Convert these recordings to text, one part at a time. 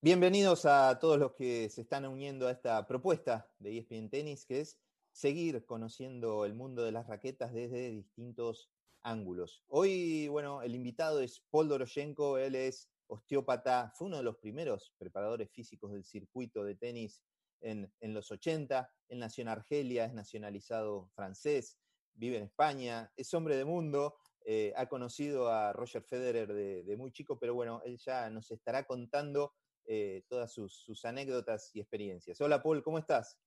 Bienvenidos a todos los que se están uniendo a esta propuesta de ESPN Tennis, que es seguir conociendo el mundo de las raquetas desde distintos ángulos. Hoy, bueno, el invitado es Paul Doroshenko, él es osteópata, fue uno de los primeros preparadores físicos del circuito de tenis en, los 80, él nació en Argelia, es nacionalizado francés, vive en España, es hombre de mundo, eh, ha conocido a Roger Federer de, muy chico, pero bueno, él ya nos estará contando eh, todas sus, anécdotas y experiencias. Hola Paul, ¿cómo estás?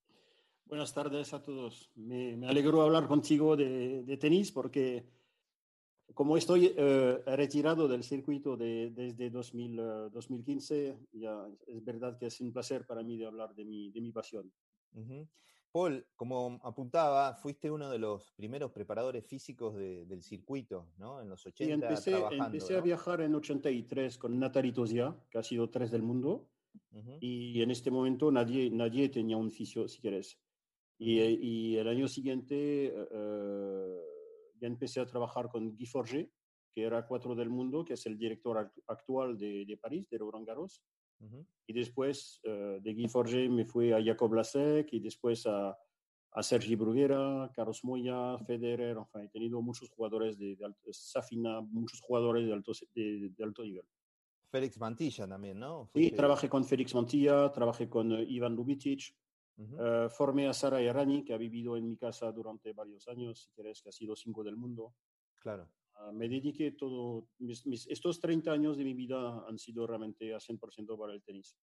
Buenas tardes a todos. Me, me alegro hablar contigo de, tenis porque como estoy eh, retirado del circuito desde 2015, ya es verdad que es un placer para mí de hablar de mi, de mi pasión. Paul, como apuntaba, fuiste uno de los primeros preparadores físicos del circuito, ¿no? En los 80 empecé, empecé a viajar en 83 con Nathalie Tosia, que ha sido tres del mundo, y en este momento nadie, nadie tenía un fisio, si quieres. Y, y el año siguiente uh, ya empecé a trabajar con Guy Forger, que era cuatro del mundo, que es el director actual de, de París, de Roland Garros. Y después uh, de Guy Forger me fui a Jacob Lasek y después a, a Sergi Bruguera, Carlos Moya, Federer, enfin, he tenido muchos jugadores de, de alto, Safina, muchos jugadores de alto, de, de alto nivel. Félix Mantilla también, ¿no? Sí, trabajé con Félix Mantilla, trabajé con uh, Ivan Lubitich, uh -huh. uh, formé a Sara Errani, que ha vivido en mi casa durante varios años, si quieres, que ha sido cinco del mundo. Claro. Uh, me dediqué todo, mis, mis, estos 30 años de mi vida han sido realmente a 100% para el tenis.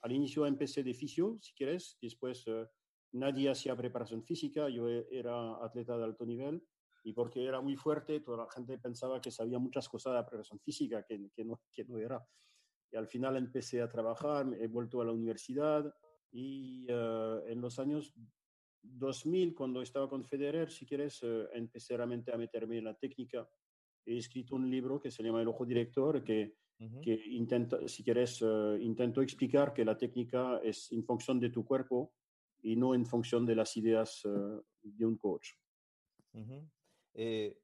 Al inicio empecé de fisio, si quieres, después uh, nadie hacía preparación física, yo e, era atleta de alto nivel y porque era muy fuerte, toda la gente pensaba que sabía muchas cosas de la preparación física, que, que, no, que no era. Y al final empecé a trabajar, he vuelto a la universidad y uh, en los años 2000, cuando estaba con Federer, si quieres, uh, empecé realmente a meterme en la técnica. He escrito un libro que se llama El Ojo Director, que, uh -huh. que intenta, si quieres, uh, intento explicar que la técnica es en función de tu cuerpo y no en función de las ideas de un coach. -huh. Eh,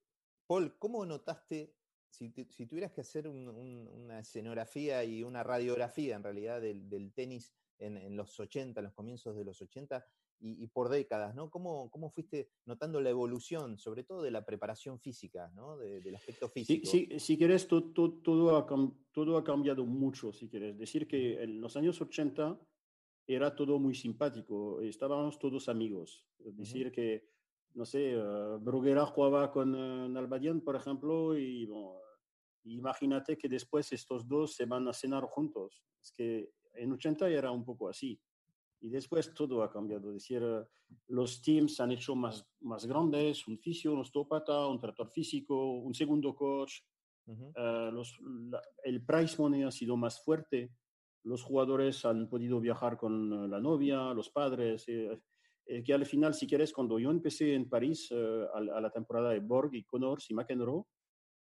Paul, ¿cómo notaste, si, si tuvieras que hacer un, un, una escenografía y una radiografía en realidad del, del tenis en, en, los 80, en los comienzos de los 80 y, y por décadas, ¿no? ¿Cómo, ¿Cómo, fuiste notando la evolución, sobre todo de la preparación física, ¿no? De, del aspecto físico? Sí, sí, si quieres, todo, todo, ha, todo ha cambiado mucho, si quieres. Decir que en los años 80 era todo muy simpático, estábamos todos amigos. Es decir, uh -huh. que no sé, uh, Bruguera jugaba con uh, Nalbadian, por ejemplo, y bon, imagínate que después estos dos se van a cenar juntos. Es que en 80 era un poco así. Y después todo ha cambiado. Es decir, uh, los teams han hecho más, más grandes, un fisio, un osteópata, un trator físico, un segundo coach. Uh -huh. los, la, el price money ha sido más fuerte. Los jugadores han podido viajar con la novia, los padres. Eh, eh, que al final, si quieres, cuando yo empecé en París eh, a, a, la temporada de Borg y Connors y McEnroe,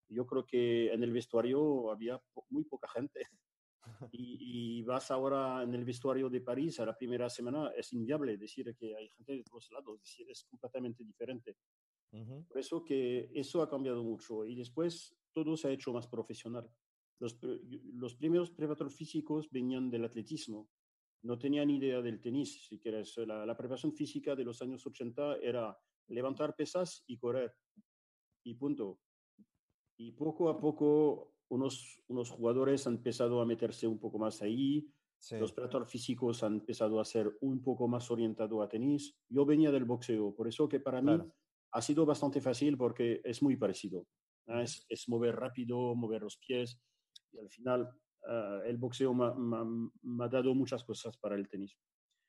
yo creo que en el vestuario había po muy poca gente. y, y, vas ahora en el vestuario de París a la primera semana, es inviable decir que hay gente de todos lados, es decir, es completamente diferente. Uh -huh. Por eso que eso ha cambiado mucho y después todo se ha hecho más profesional. Los, los primeros preparadores físicos venían del atletismo, no tenía ni idea del tenis, si quieres. La, la, preparación física de los años 80 era levantar pesas y correr. Y punto. Y poco a poco unos, unos jugadores han empezado a meterse un poco más ahí. Sí. Los preparadores físicos han empezado a ser un poco más orientados a tenis. Yo venía del boxeo, por eso que para claro. mí ha sido bastante fácil porque es muy parecido. Es, es mover rápido, mover los pies y al final uh, el boxeo me ha dado muchas cosas para el tenis.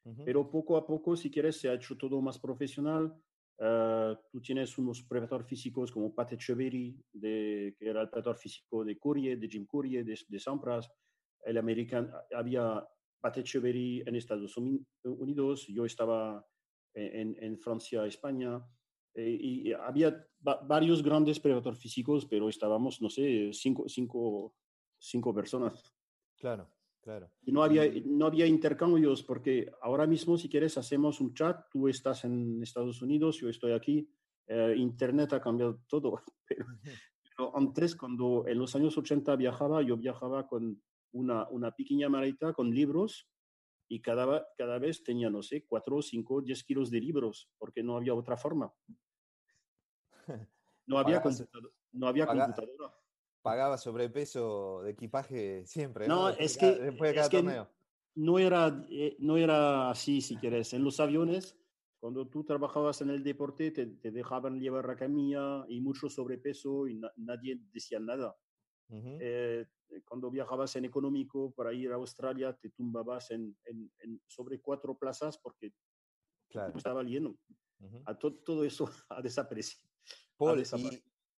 Uh -huh. Pero poco a poco, si quieres, se ha hecho todo más profesional. Uh, tú tienes unos preparadores físicos como Pat Echeverry, de, que era el preparador físico de Courier, de Jim Courier, de, de Sampras. El americano, había Pat Echeverry en Estados Unidos, yo estaba en, en Francia, España. Eh, y había varios grandes preparadores físicos, pero estábamos, no sé, cinco, cinco cinco personas. Claro. Claro. Y no había, no había intercambios porque ahora mismo, si quieres, hacemos un chat, tú estás en Estados Unidos, yo estoy aquí, eh, Internet ha cambiado todo, pero, pero, antes, cuando en los años 80 viajaba, yo viajaba con una, una pequeña maleta con libros y cada, cada vez tenía, no sé, 4, 5, 10 kilos de libros, porque no había otra forma. No había, no había computadora. Pagaba sobrepeso de equipaje siempre. No, es que, después de cada torneo. no, era, eh, no era así, si quieres. En los aviones, cuando tú trabajabas en el deporte, te, te dejaban llevar la camilla y mucho sobrepeso y nadie decía nada. Eh, cuando viajabas en económico para ir a Australia, te tumbabas en, en, sobre cuatro plazas porque claro. estaba lleno. a todo eso ha desaparecido.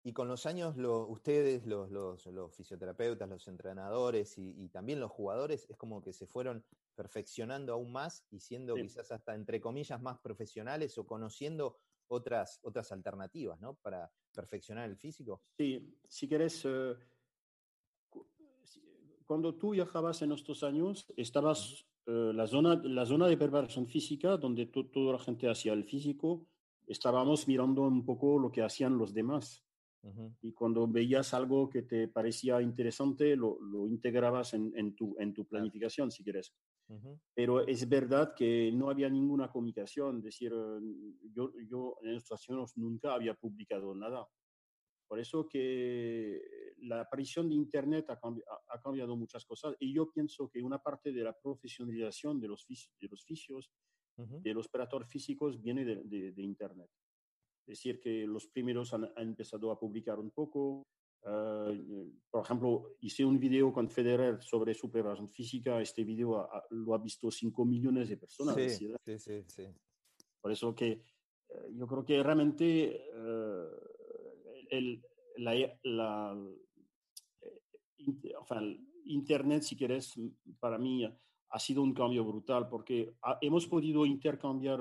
Y, con los años, ustedes, los, los, los, fisioterapeutas, los entrenadores y, y, también los jugadores, es como que se fueron perfeccionando aún más y siendo quizás hasta, entre comillas, más profesionales o conociendo otras, otras alternativas, ¿no? Para perfeccionar el físico. Sí, si quieres, eh, cuando tú viajabas en estos años, estabas eh, la, zona, la zona de preparación física, donde toda la gente hacía el físico, estábamos mirando un poco lo que hacían los demás. Y cuando veías algo que te parecía interesante, lo, lo integrabas en, en, tu, en tu planificación, si quieres. Pero es verdad que no había ninguna comunicación. Es decir, yo, yo en estos años nunca había publicado nada. Por eso que la aparición de Internet ha, ha, cambiado muchas cosas y yo pienso que una parte de la profesionalización de los, de los fisios, de los operadores físicos, viene de, de, Internet. Decir, que los primeros han, empezado a publicar un poco. Ah, por ejemplo, hice un video con Federer sobre su preparación física. Este video lo ha visto 5 millones de personas. Sí, sí, sí, Por eso que eh, yo creo que realmente eh, el, la, la, enfin, Internet, si quieres, para mí ha sido un cambio brutal porque hemos podido intercambiar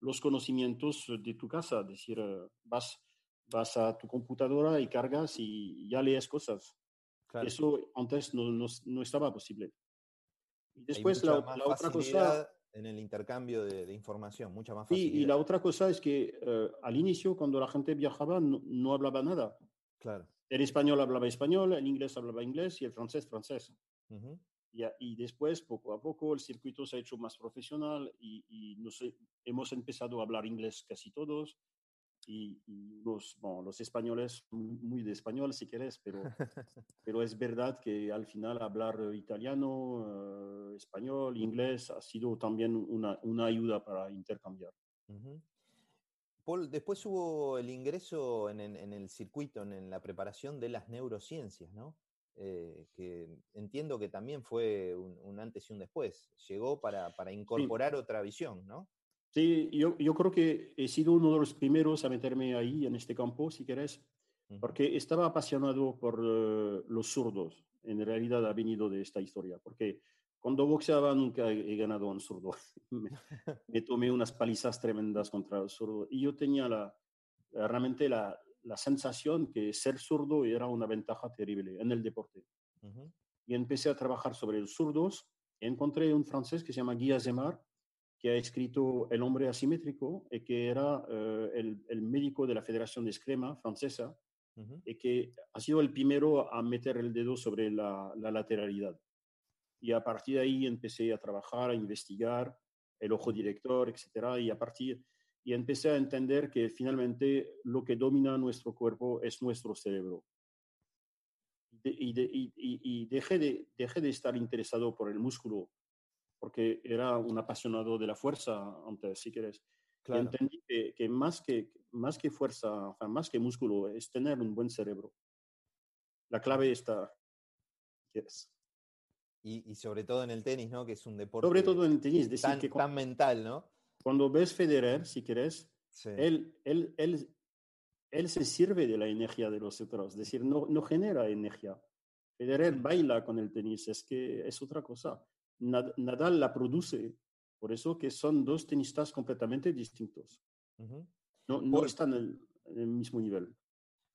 los conocimientos de tu casa, es decir, eh, vas, vas a tu computadora y cargas y ya lees cosas. Eso antes no, no, estaba posible. Y después la, otra cosa... En el intercambio de, información, mucha más facilidad. y la otra cosa es que eh, al inicio, cuando la gente viajaba, no, no hablaba nada. Claro. El español hablaba español, el inglés hablaba inglés y el francés francés. Y, y, después, poco a poco, el circuito se ha hecho más profesional y, y hemos empezado a hablar inglés casi todos. Y, los, bueno, los españoles, muy de español si quieres, pero, pero es verdad que al final hablar italiano, eh, español, inglés ha sido también una, una ayuda para intercambiar. Paul, después hubo el ingreso en, el circuito, en, la preparación de las neurociencias, ¿no? Eh, que entiendo que también fue un, antes y un después. Llegó para, incorporar otra visión, ¿no? Sí, yo, yo, creo que he sido uno de los primeros a meterme ahí, en este campo, si querés, porque estaba apasionado por eh, los zurdos. En realidad ha venido de esta historia, porque cuando boxeaba nunca he ganado a un zurdo. me, tomé unas palizas tremendas contra el zurdo. Y yo tenía la, realmente la, la, sensación que ser zurdo era una ventaja terrible en el deporte. Y empecé a trabajar sobre los zurdos. Encontré un francés que se llama Guy Azemar, que ha escrito El hombre asimétrico y que era eh, el, el, médico de la Federación de Escrima francesa y que ha sido el primero a meter el dedo sobre la, la lateralidad. Y a partir de ahí empecé a trabajar, a investigar el ojo director, etcétera, y a partir y empecé a entender que finalmente lo que domina nuestro cuerpo es nuestro cerebro. y, y, y, dejé, de, dejé de estar interesado por el músculo, porque era un apasionado de la fuerza antes, si quieres. Claro. entendí que, que, más que más que fuerza, más que músculo, es tener un buen cerebro. La clave está. Yes. Y, sobre todo en el tenis, ¿no? Que es un deporte. Sobre todo en el tenis, decir tan, que tan mental, ¿no? Cuando ves Federer, si quieres, él, él, él, él, se sirve de la energía de los otros, es decir, no, no genera energía. Federer baila con el tenis, es que es otra cosa. Nadal la produce, por eso que son dos tenistas completamente distintos. No, no están en el, mismo nivel.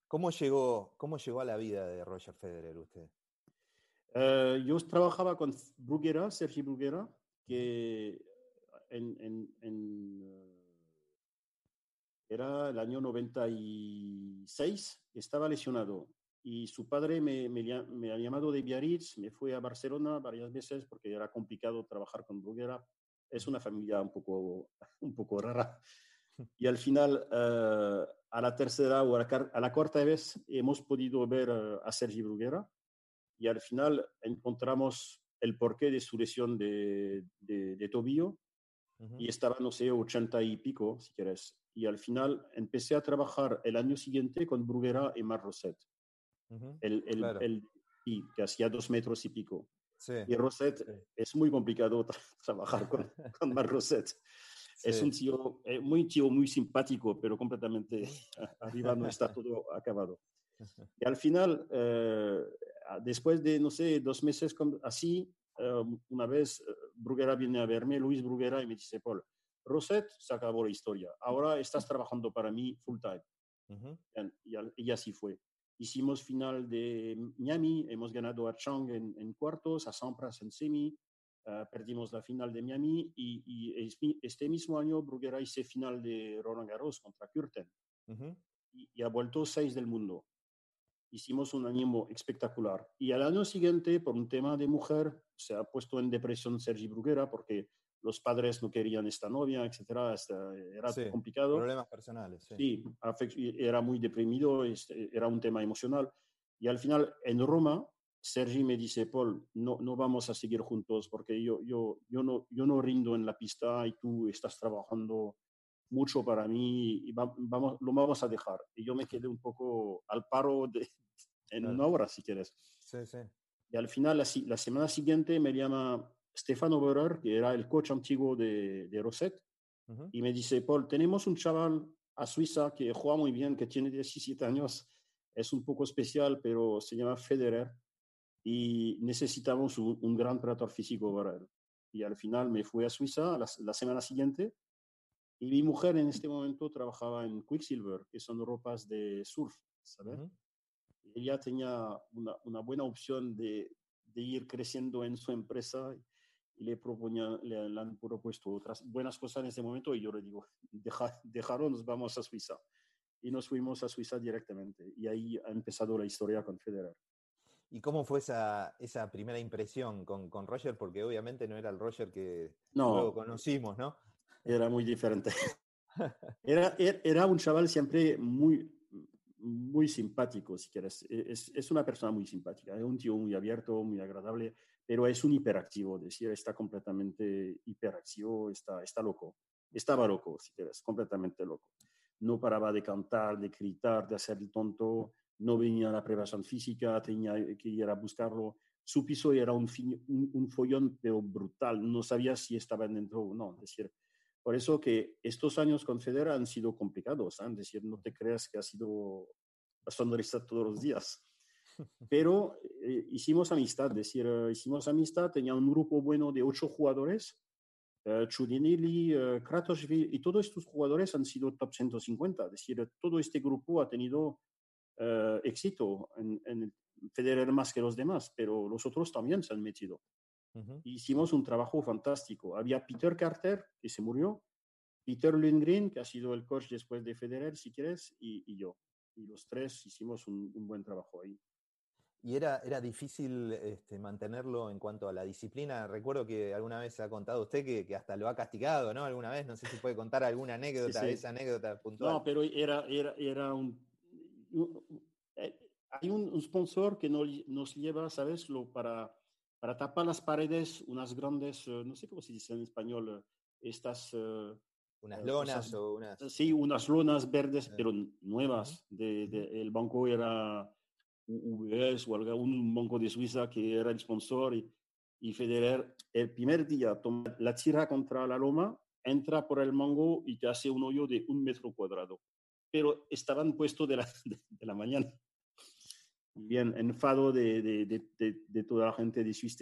¿Cómo llegó, ¿Cómo llegó a la vida de Roger Federer usted? Eh, yo trabajaba con Bruguera, Sergi Bruguera, que en, en, en, era el año 96, estaba lesionado y su padre me, me, me, ha llamado de Biarritz, me fue a Barcelona varias veces porque era complicado trabajar con Bruguera. Es una familia un poco, un poco rara. Y al final, uh, a la tercera o a la, a la, cuarta vez, hemos podido ver uh, a Sergi Bruguera y al final encontramos el porqué de su lesión de, de, de tobillo uh -huh. y estaba, no sé, 80 y pico, si quieres. Y al final empecé a trabajar el año siguiente con Bruguera y Mar Roset. Uh -huh. el, el, claro. el, y que hacía dos metros y pico. Sí. Y Roset sí. es muy complicado tra trabajar con, con Mar Roset. Sí. Es un tío eh, muy tío, muy simpático, pero completamente arriba no está todo acabado. Y al final, eh, después de, no sé, dos meses así, una vez Bruguera viene a verme, Luis Bruguera, y me dice, Paul, Roset se acabó la historia. Ahora estás trabajando para mí full time. Uh -huh. y, y, así fue. Hicimos final de Miami, hemos ganado a Chang en, en cuartos, a Sampras en semi, uh, perdimos la final de Miami y, y, este mismo año Bruguera hizo final de Roland Garros contra uh -huh. y, y, ha vuelto seis del mundo. Hicimos un año espectacular. Y al año siguiente, por un tema de mujer, se ha puesto en depresión Sergi Bruguera porque los padres no querían esta novia, etcétera, era sí, complicado. Problemas personales. Sí, sí era muy deprimido, este, era un tema emocional. Y al final, en Roma, Sergi me dice, Paul, no, no vamos a seguir juntos porque yo, yo, yo, no, yo no rindo en la pista y tú estás trabajando mucho para mí y va, vamos, lo vamos a dejar. Y yo me quedé un poco al paro de, en claro. una hora, si quieres. Sí, sí. Y al final, la, la semana siguiente me llama Stefano Borer, que era el coach antiguo de, de Roset, uh -huh. y me dice, Paul, tenemos un chaval a Suiza que juega muy bien, que tiene 17 años, es un poco especial, pero se llama Federer, y necesitamos un, un gran preparador físico para él. Y al final me fui a Suiza la, la, semana siguiente, y mi mujer en este momento trabajaba en Quicksilver, que son ropas de surf, ¿sabes? Uh -huh. Ella tenía una, una buena opción de, de ir creciendo en su empresa y le, proponía, le, le, han propuesto otras buenas cosas en ese momento y yo le digo, deja, dejaron, nos vamos a Suiza. Y nos fuimos a Suiza directamente. Y ahí ha empezado la historia con Federer. ¿Y cómo fue esa, esa primera impresión con, con, Roger? Porque obviamente no era el Roger que no, luego conocimos, ¿no? Era muy diferente. era, era un chaval siempre muy, muy simpático, si quieres. Es, es, una persona muy simpática, es un tío muy abierto, muy agradable, pero es un hiperactivo, es decir, está completamente hiperactivo, está, está loco. Estaba loco, si quieres, completamente loco. No paraba de cantar, de gritar, de hacer el tonto, no venía a la preparación física, tenía que ir a buscarlo. Su piso era un, un, un follón, pero brutal, no sabía si estaba dentro o no. Es decir, por eso que estos años con Federer han sido complicados, ¿eh? es decir, no te creas que ha sido la sonrisa todos los días. Pero eh, hicimos amistad, es decir, uh, hicimos amistad, tenía un grupo bueno de ocho jugadores, uh, Chudinelli, uh, Kratoshvili, y todos estos jugadores han sido top 150, es decir, todo este grupo ha tenido éxito en, en Federer más que los demás, pero los otros también se han metido. Uh -huh. Hicimos un trabajo fantástico. Había Peter Carter, que se murió, Peter Lundgren, que ha sido el coach después de Federer, si quieres, y, y yo. Y los tres hicimos un, un buen trabajo ahí. ¿Y era, era difícil este, mantenerlo en cuanto a la disciplina? Recuerdo que alguna vez ha contado usted que, que, hasta lo ha castigado, ¿no? Alguna vez, no sé si puede contar alguna anécdota, sí, sí. esa anécdota puntual. No, pero era, era, era un... Eh, hay un, un sponsor que nos, nos lleva, ¿sabes? Lo para, para tapar las paredes, unas grandes, uh, no sé cómo se dice en español, estas... Uh, unas lonas cosas, o unas... Sí, unas lonas verdes, pero nuevas. De, de, el banco era UBS o algún banco de Suiza que era el sponsor y, y Federer el primer día toma la tira contra la loma, entra por el mango y te hace un hoyo de un metro cuadrado. Pero estaban puestos de la, de, de la mañana. Bien, enfado de, de, de, toda la gente de Swiss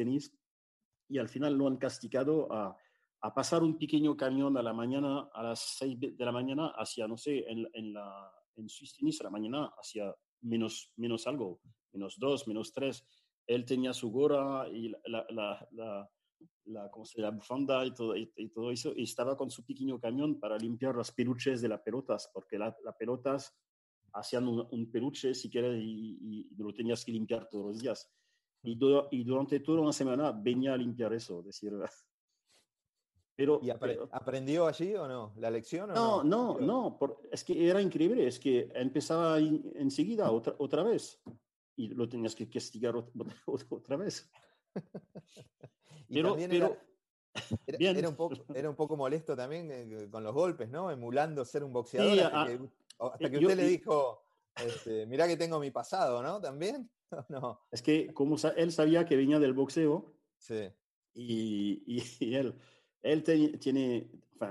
y al final lo han castigado a, a, pasar un pequeño camión a la mañana, a las 6 de la mañana, hacia, no sé, en, en, la, en Swiss a la mañana, hacia menos, menos algo, menos dos, menos tres. él tenía su gorra y la, la, la, ¿cómo se bufanda y todo, y, todo eso, y estaba con su pequeño camión para limpiar las peluches de las pelotas, porque las pelotas hacían un, peluche, si quieres, y, y, lo tenías que limpiar todos los días. Y, todo, y durante toda una semana venía a limpiar eso, decir... Pero, ¿Y aprendió allí o no? ¿La lección? O no, no, no, es que era increíble, es que empezaba enseguida otra, otra vez y lo tenías que castigar otra, vez. pero, pero era, un poco, era un poco molesto también eh, con los golpes, ¿no? Emulando ser un boxeador. Hasta, que, usted le dijo, este, mirá que tengo mi pasado, ¿no? También. no. Es que como él sabía que venía del boxeo. Sí. Y, y, él, él tiene,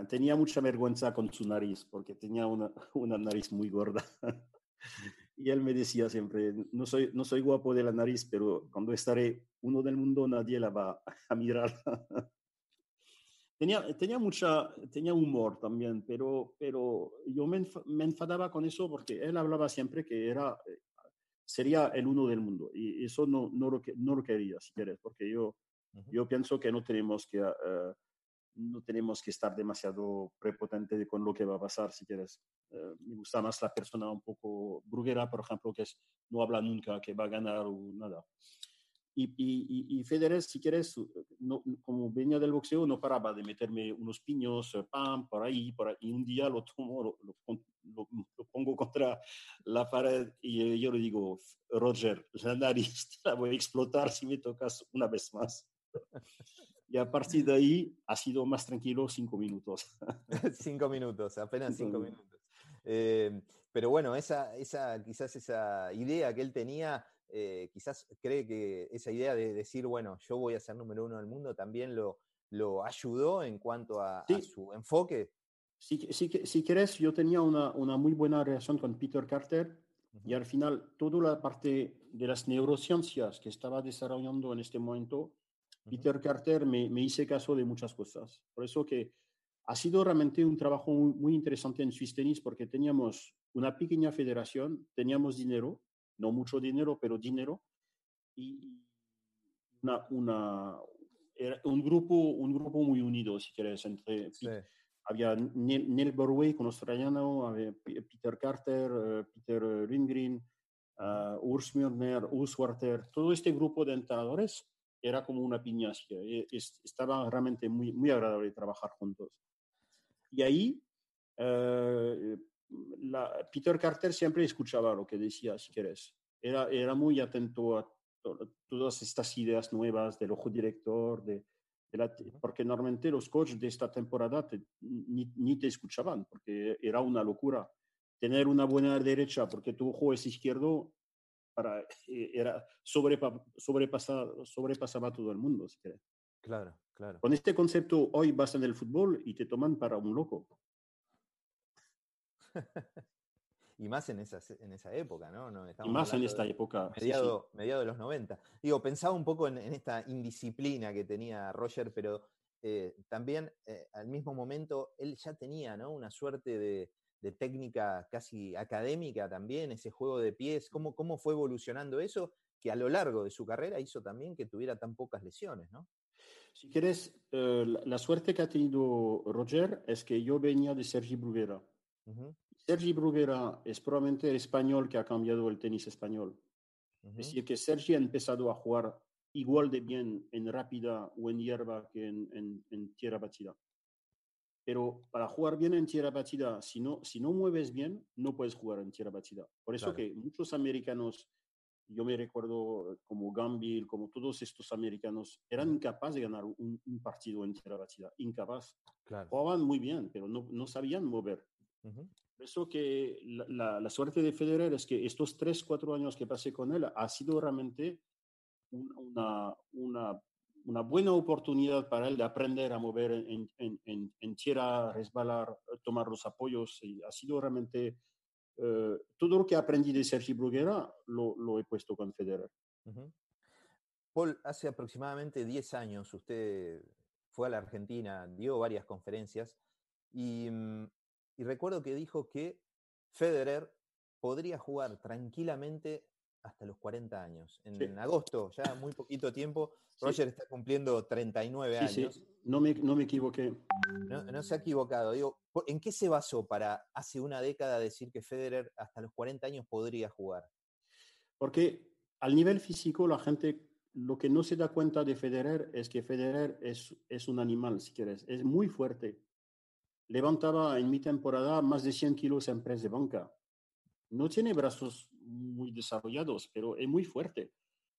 tenía mucha vergüenza con su nariz, porque tenía una, una nariz muy gorda. Y él me decía siempre, no soy, no soy guapo de la nariz, pero cuando estaré uno del mundo nadie la va a mirar. Tenía, tenía, mucha, tenía humor también, pero, pero yo me, me, enfadaba con eso porque él hablaba siempre que era, eh, sería el uno del mundo. Y eso no, no, lo, no lo quería, si quieres, porque yo, yo pienso que no tenemos que... Uh, no tenemos que estar demasiado prepotente con lo que va a pasar, si quieres. Eh, me gusta más la persona un poco bruguera, por ejemplo, que es, no habla nunca, que va a ganar o nada. Y, y, y Federer, si quieres, no, como venía del boxeo, no paraba de meterme unos piños, eh, pam, por ahí, por ahí. Y un día lo tomo, lo, lo, lo, pongo contra la pared y yo le digo, Roger, la nariz la voy a explotar si me tocas una vez más. Y a partir de ahí ha sido más tranquilo cinco minutos. cinco minutos, apenas cinco, minutos. Eh, pero bueno, esa, esa, quizás esa idea que él tenía, eh, quizás cree que esa idea de decir, bueno, yo voy a ser número uno del mundo, también lo, lo ayudó en cuanto a, su enfoque. Si, si, si quieres, yo tenía una, una, muy buena relación con Peter Carter y al final toda la parte de las neurociencias que estaba desarrollando en este momento Peter Carter me, me, hice caso de muchas cosas. Por eso que ha sido realmente un trabajo muy, interesante en Swiss Tennis porque teníamos una pequeña federación, teníamos dinero, no mucho dinero, pero dinero, y una, una, era un, grupo, un grupo muy unido, si quieres, entre... Había Neil, Borway con australiano, había Peter Carter, eh, Peter Lindgren, uh, Urs Mürner, Urs Warter, todo este grupo de entrenadores era como una piña, eh, estaba realmente muy, muy agradable trabajar juntos. Y ahí, eh, la, Peter Carter siempre escuchaba lo que decía, si quieres. Era, era muy atento a todas estas ideas nuevas del ojo director, de, porque normalmente los coaches de esta temporada ni, ni, te escuchaban, porque era una locura. Tener una buena derecha porque tu ojo es izquierdo para, eh, era sobrepa, sobrepasaba, sobrepasaba todo el mundo, si quieres. Claro, claro. Con este concepto, hoy vas en el fútbol y te toman para un loco. y más en esa, en esa época, ¿no? no y más en esta época. Mediado, mediado, de los 90. Digo, pensaba un poco en, esta indisciplina que tenía Roger, pero eh, también eh, al mismo momento él ya tenía, ¿no? Una suerte de, de técnica casi académica también, ese juego de pies, cómo, cómo fue evolucionando eso, que a lo largo de su carrera hizo también que tuviera tan pocas lesiones, ¿no? Si quieres, eh, la, suerte que ha tenido Roger es que yo venía de Sergi Bruguera. Sergi Bruguera es probablemente el español que ha cambiado el tenis español. Es decir, que Sergi ha empezado a jugar igual de bien en rápida o en hierba que en, en tierra batida. Pero para jugar bien en tierra batida, si no, si no mueves bien, no puedes jugar en tierra batida. Por eso que muchos americanos, yo me recuerdo como Gambill, como todos estos americanos, eran incapaces de ganar un, partido en tierra batida. Incapaz. Jugaban muy bien, pero no, no sabían mover. Eso que la, la, suerte de Federer es que estos tres, cuatro años que pasé con él ha sido realmente una, una una buena oportunidad para él de aprender a mover en, en, en, tierra, resbalar, tomar los apoyos. Y ha sido realmente eh, todo lo que aprendí de Sergi Bruguera lo, lo he puesto con Federer. Paul, hace aproximadamente 10 años usted fue a la Argentina, dio varias conferencias y, mm, y recuerdo que dijo que Federer podría jugar tranquilamente hasta los 40 años. En agosto, ya muy poquito tiempo, Roger está cumpliendo 39 años. Sí. No, me, no me equivoqué. No, se ha equivocado. Digo, ¿en qué se basó para hace una década decir que Federer hasta los 40 años podría jugar? Porque al nivel físico, la gente lo que no se da cuenta de Federer es que Federer es, es un animal, si quieres. Es muy fuerte. Levantaba en mi temporada más de 100 kilos en press de banca. No tiene brazos muy desarrollados, pero es muy fuerte.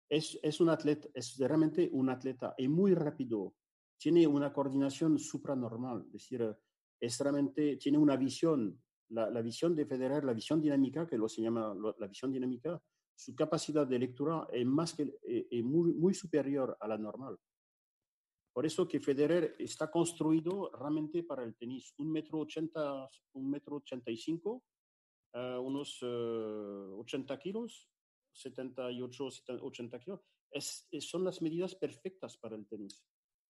Es, es un atleta, es realmente un atleta, es muy rápido, tiene una coordinación supranormal, es decir, es realmente, tiene una visión, la, la, visión de Federer, la visión dinámica, que lo se llama la visión dinámica, su capacidad de lectura es, más que, eh, es muy, muy superior a la normal. Por eso que Federer está construido realmente para el tenis. Un metro ochenta, un metro ochenta y cinco, uh, unos uh, 80 kilos, 78, 80 kilos. Es, es, son las medidas perfectas para el tenis.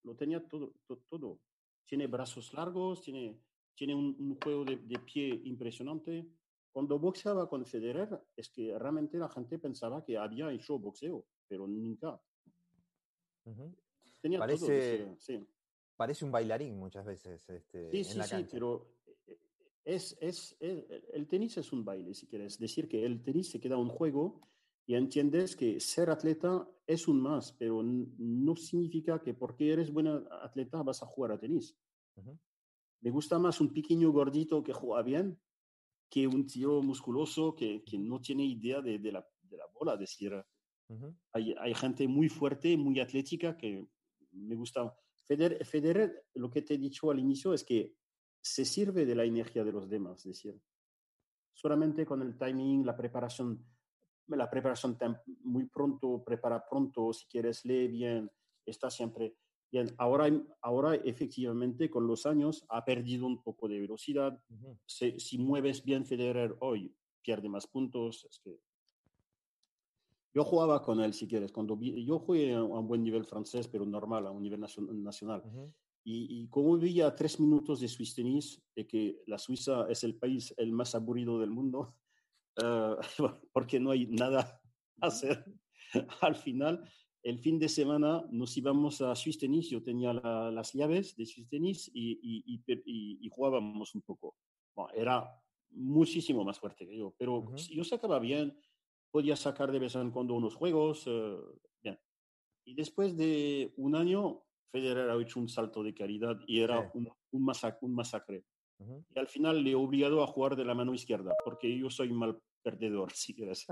Lo tenía todo. todo. Tiene brazos largos, tiene, tiene un, un juego de, de, pie impresionante. Cuando boxeaba con Federer, es que realmente la gente pensaba que había hecho boxeo, pero nunca. Uh -huh. Tenía parece, todo, sí. parece un bailarín muchas veces este, sí, sí, Sí, pero es, es, es, el tenis es un baile, si quieres. Decir que el tenis se queda un juego y entiendes que ser atleta es un más, pero no significa que porque eres buena atleta vas a jugar a tenis. Uh -huh. Me gusta más un pequeño gordito que juega bien que un tío musculoso que, que no tiene idea de, de, la, de la, bola. Es decir, uh -huh. hay, hay, gente muy fuerte, muy atlética que me gusta. Federer, Federer, lo que te he dicho al inicio es que se sirve de la energía de los demás, es decir, solamente con el timing, la preparación la preparación muy pronto, prepara pronto, si quieres, lee bien, está siempre bien. Ahora, ahora efectivamente, con los años, ha perdido un poco de velocidad. Uh -huh. si, mueves bien Federer hoy, pierde más puntos. Es que yo jugaba con él, si quieres. Cuando vi, yo jugué a un buen nivel francés, pero normal, a un nivel nacional. Uh -huh. Y, y, como veía tres minutos de Swiss tenis, de que la Suiza es el país el más aburrido del mundo, uh, porque no hay nada a hacer. Al final, el fin de semana nos íbamos a Swiss Tennis, yo tenía la, las llaves de Swiss Tennis y, y, y, y jugábamos un poco. Bueno, era muchísimo más fuerte que yo, pero uh -huh. yo sacaba bien, podía sacar de vez en cuando unos juegos, uh, bien. Y después de un año, Federer ha hecho un salto de calidad y era sí. un, un, masacre. Un masacre. Uh -huh. Y al final le he obligado a jugar de la mano izquierda, porque yo soy mal perdedor, si quieres.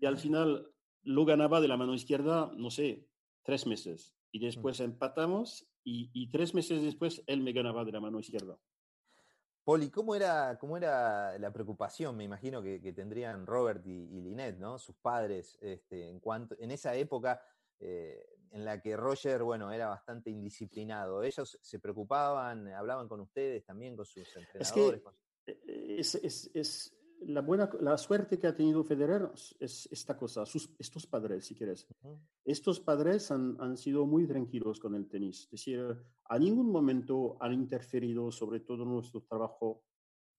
y al final lo ganaba de la mano izquierda, no sé, tres meses. Y después uh -huh. empatamos y, y, tres meses después él me ganaba de la mano izquierda. Poli, ¿cómo era, cómo era la preocupación, me imagino, que, que tendrían Robert y, y Linet, ¿no? sus padres, este, en, cuanto, en esa época eh, en la que Roger, bueno, era bastante indisciplinado? ¿Ellos se preocupaban, hablaban con ustedes también, con sus entrenadores? Es que es, es, es la, buena, la suerte que ha tenido Federer es esta cosa, sus, estos padres, si quieres. Uh -huh. Estos padres han, han, sido muy tranquilos con el tenis. Es decir, a ningún momento han interferido sobre todo nuestro trabajo.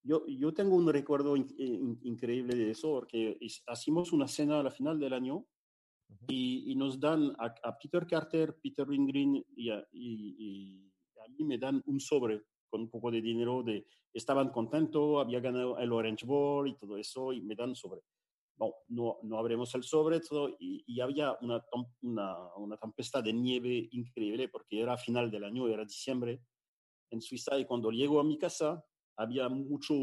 Yo, yo tengo un recuerdo in, in, increíble de eso, porque hicimos una cena a la final del año uh -huh. y, y, nos dan a, a, Peter Carter, Peter Ringgreen y a, y, y a mí me dan un sobre con un poco de dinero, de, estaban contentos, había ganado el Orange Bowl y todo eso, y me dan sobre. Bueno, no, no abrimos el sobre todo, y, y había una, una, una, tempestad de nieve increíble porque era final del año, era diciembre en Suiza, y cuando llego a mi casa había mucho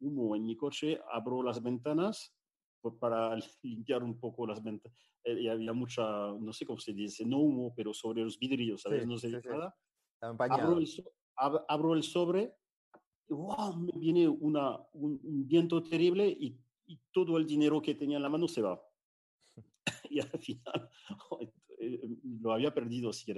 humo en mi coche, abro las ventanas para limpiar un poco las ventanas, eh, y había mucha, no sé cómo se dice, no humo, pero sobre los vidrios, ¿sabes? Sí, no sé sí, nada. Sí. Abro el, ab abro el sobre, y wow, me viene una, un, un viento terrible y, y, todo el dinero que tenía en la mano se va. y al final eh, lo había perdido, si.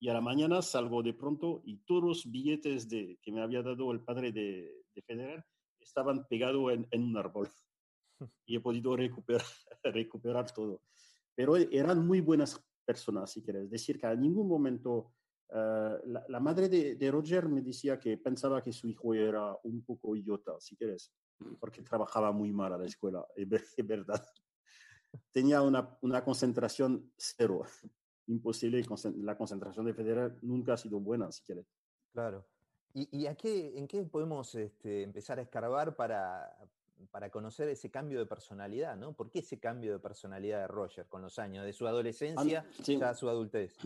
Y a la mañana salgo de pronto y todos los billetes de, que me había dado el padre de, de Federer estaban pegados en, en, un árbol. y he podido recuperar, recuperar todo. Pero eran muy buenas personas, si quieres. Decir que a ningún momento Uh, la, la, madre de, de, Roger me decía que pensaba que su hijo era un poco idiota, si quieres, porque trabajaba muy mal a la escuela, es, verdad. tenía una, una concentración cero. Imposible, la concentración de Federer nunca ha sido buena, si quieres. Claro. ¿Y, y a qué, en qué podemos este, empezar a escarbar para, para conocer ese cambio de personalidad, ¿no? ¿Por qué ese cambio de personalidad de Roger con los años, de su adolescencia a su adultez?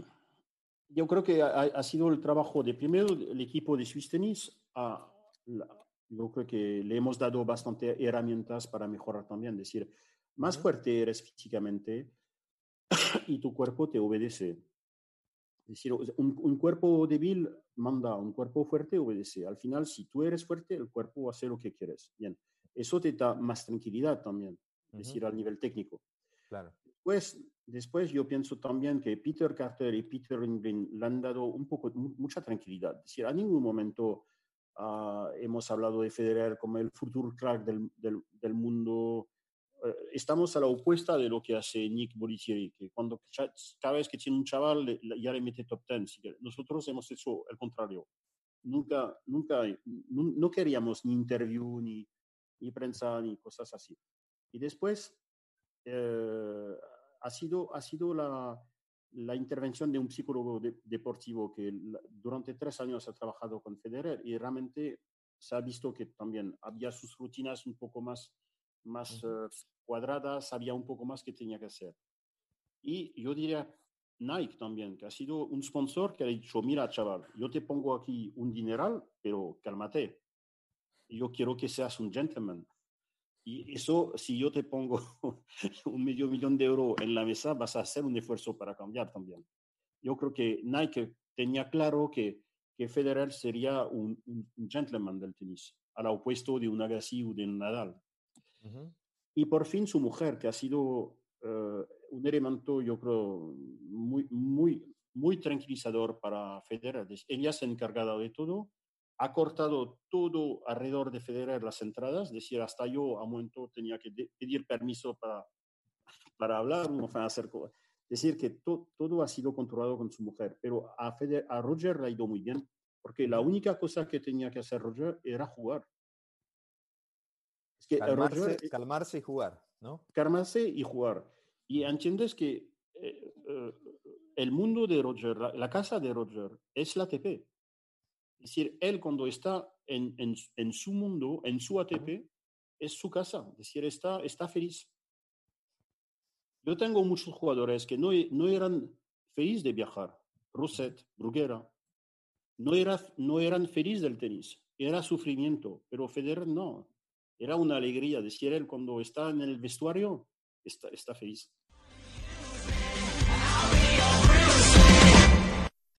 Yo creo que ha, sido el trabajo de primero el equipo de Swiss Tennis. yo creo que le hemos dado bastante herramientas para mejorar también. Es decir, más fuerte eres físicamente y tu cuerpo te obedece. Es decir, un, un, cuerpo débil manda, un cuerpo fuerte obedece. Al final, si tú eres fuerte, el cuerpo hace lo que quieres. Bien eso te da más tranquilidad también, es decir, al nivel técnico. Claro. Después, después yo pienso también que Peter Carter y Peter Lindgren le han dado un poco, mucha tranquilidad. Es decir, a ningún momento ah, hemos hablado de Federer como el futuro crack del, del, del mundo. Eh, estamos a la opuesta de lo que hace Nick Bolitieri, que cuando cada vez que tiene un chaval ya le mete top 10. Nosotros hemos hecho el contrario. Nunca, nunca, no queríamos ni interview ni ni prensa, ni cosas así. Y después eh, ha sido, ha sido la, la intervención de un psicólogo deportivo que durante tres años ha trabajado con Federer y realmente se ha visto que también había sus rutinas un poco más, más eh, cuadradas, sabía un poco más que tenía que hacer. Y yo diría Nike también, que ha sido un sponsor que ha dicho, mira chaval, yo te pongo aquí un dineral, pero cálmate, yo quiero que seas un gentleman. Y eso, si yo te pongo un medio millón de euros en la mesa, vas a hacer un esfuerzo para cambiar también. Yo creo que Nike tenía claro que, que Federer sería un, gentleman del tenis, al opuesto de un Agassi o de un Nadal. Y por fin su mujer, que ha sido eh, un elemento, yo creo, muy, muy, muy tranquilizador para Federer. Ella se ha encargado de todo ha cortado todo alrededor de Federer las entradas, es decir, hasta yo a un momento tenía que pedir permiso para, para hablar, no hacer Es decir, que todo ha sido controlado con su mujer, pero a, a Roger le ha ido muy bien, porque la única cosa que tenía que hacer Roger era jugar. Es que calmarse, calmarse y jugar, ¿no? Calmarse y jugar. Y entiendes que eh, eh, el mundo de Roger, la, la, casa de Roger, es la ATP. Es decir, él cuando está en, en, su mundo, en su ATP, es su casa. Es decir, está, está feliz. Yo tengo muchos jugadores que no, no eran felices de viajar. Roset, Bruguera. No, era, no eran felices del tenis. Era sufrimiento. Pero Federer no. Era una alegría. Es decir, él cuando está en el vestuario, está, está feliz.